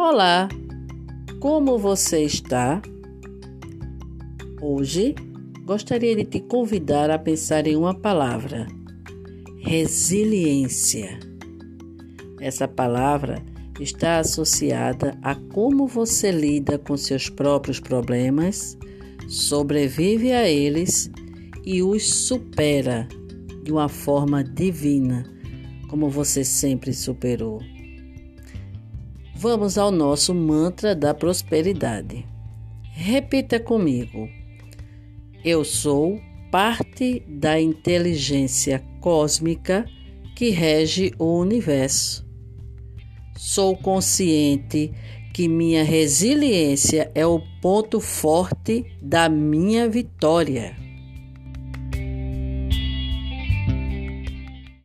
Olá, como você está? Hoje gostaria de te convidar a pensar em uma palavra: resiliência. Essa palavra está associada a como você lida com seus próprios problemas, sobrevive a eles e os supera de uma forma divina, como você sempre superou. Vamos ao nosso mantra da prosperidade. Repita comigo. Eu sou parte da inteligência cósmica que rege o universo. Sou consciente que minha resiliência é o ponto forte da minha vitória.